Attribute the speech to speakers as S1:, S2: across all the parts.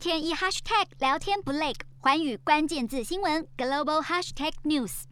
S1: 天一 hashtag 聊天不累，环宇关键字新闻 global hashtag news。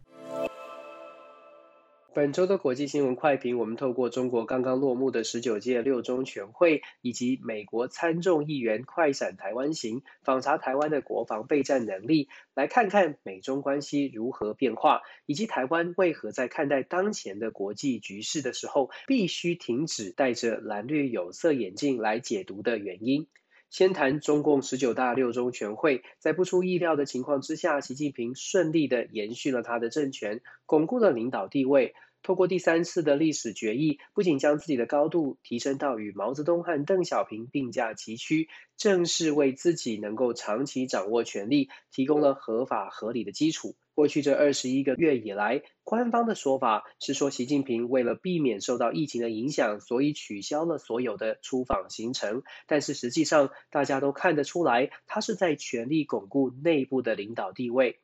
S2: 本周的国际新闻快评，我们透过中国刚刚落幕的十九届六中全会，以及美国参众议员快闪台湾行，访查台湾的国防备战能力，来看看美中关系如何变化，以及台湾为何在看待当前的国际局势的时候，必须停止戴着蓝绿有色眼镜来解读的原因。先谈中共十九大六中全会，在不出意料的情况之下，习近平顺利的延续了他的政权，巩固了领导地位。透过第三次的历史决议，不仅将自己的高度提升到与毛泽东和邓小平并驾齐驱，正是为自己能够长期掌握权力提供了合法合理的基础。过去这二十一个月以来，官方的说法是说，习近平为了避免受到疫情的影响，所以取消了所有的出访行程。但是实际上，大家都看得出来，他是在全力巩固内部的领导地位。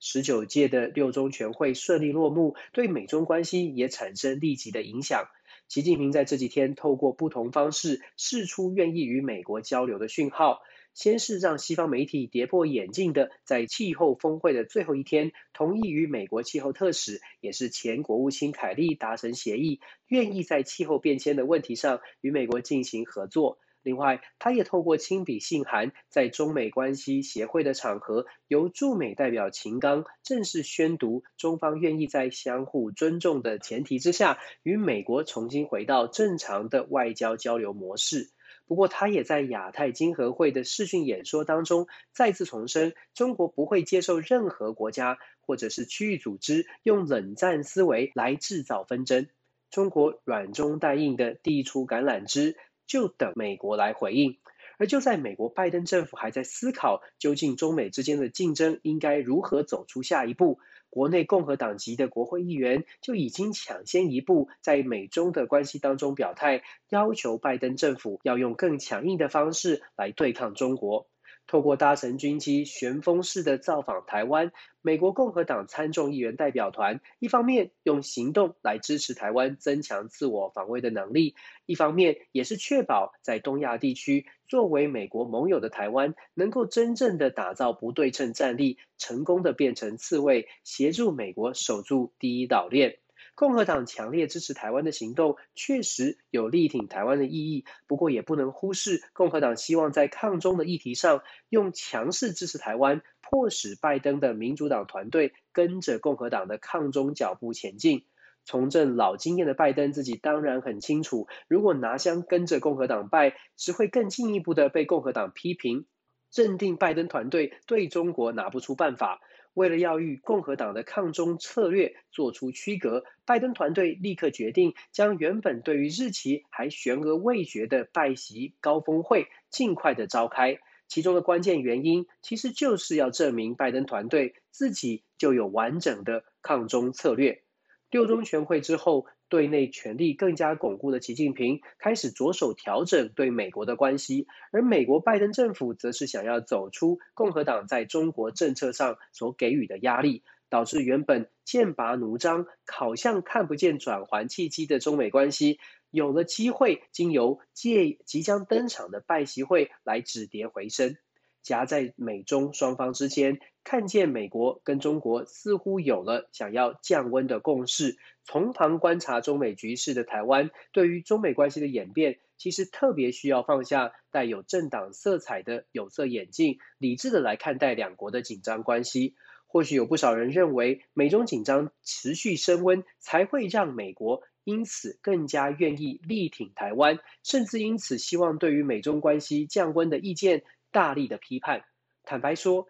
S2: 十九届的六中全会顺利落幕，对美中关系也产生立即的影响。习近平在这几天透过不同方式释出愿意与美国交流的讯号。先是让西方媒体跌破眼镜的，在气候峰会的最后一天，同意与美国气候特使，也是前国务卿凯利达成协议，愿意在气候变迁的问题上与美国进行合作。另外，他也透过亲笔信函，在中美关系协会的场合，由驻美代表秦刚正式宣读，中方愿意在相互尊重的前提之下，与美国重新回到正常的外交交流模式。不过，他也在亚太经合会的视讯演说当中再次重申，中国不会接受任何国家或者是区域组织用冷战思维来制造纷争。中国软中带硬的递出橄榄枝，就等美国来回应。而就在美国拜登政府还在思考究竟中美之间的竞争应该如何走出下一步，国内共和党籍的国会议员就已经抢先一步在美中的关系当中表态，要求拜登政府要用更强硬的方式来对抗中国。透过搭乘军机旋风式的造访台湾，美国共和党参众议员代表团一方面用行动来支持台湾增强自我防卫的能力，一方面也是确保在东亚地区作为美国盟友的台湾能够真正的打造不对称战力，成功的变成刺猬，协助美国守住第一岛链。共和党强烈支持台湾的行动，确实有力挺台湾的意义。不过，也不能忽视共和党希望在抗中的议题上，用强势支持台湾，迫使拜登的民主党团队跟着共和党的抗中脚步前进。从政老经验的拜登自己当然很清楚，如果拿香跟着共和党拜，只会更进一步的被共和党批评，认定拜登团队对中国拿不出办法。为了要与共和党的抗中策略做出区隔，拜登团队立刻决定将原本对于日期还悬而未决的拜习高峰会尽快的召开。其中的关键原因，其实就是要证明拜登团队自己就有完整的抗中策略。六中全会之后，对内权力更加巩固的习近平开始着手调整对美国的关系，而美国拜登政府则是想要走出共和党在中国政策上所给予的压力，导致原本剑拔弩张、好像看不见转圜契机的中美关系，有了机会经由借即将登场的拜习会来止跌回升。夹在美中双方之间，看见美国跟中国似乎有了想要降温的共识。从旁观察中美局势的台湾，对于中美关系的演变，其实特别需要放下带有政党色彩的有色眼镜，理智的来看待两国的紧张关系。或许有不少人认为，美中紧张持续升温，才会让美国因此更加愿意力挺台湾，甚至因此希望对于美中关系降温的意见。大力的批判，坦白说，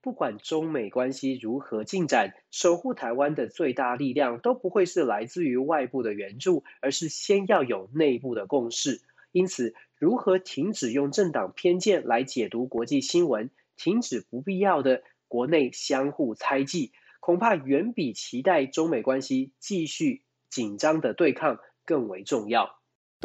S2: 不管中美关系如何进展，守护台湾的最大力量都不会是来自于外部的援助，而是先要有内部的共识。因此，如何停止用政党偏见来解读国际新闻，停止不必要的国内相互猜忌，恐怕远比期待中美关系继续紧张的对抗更为重要。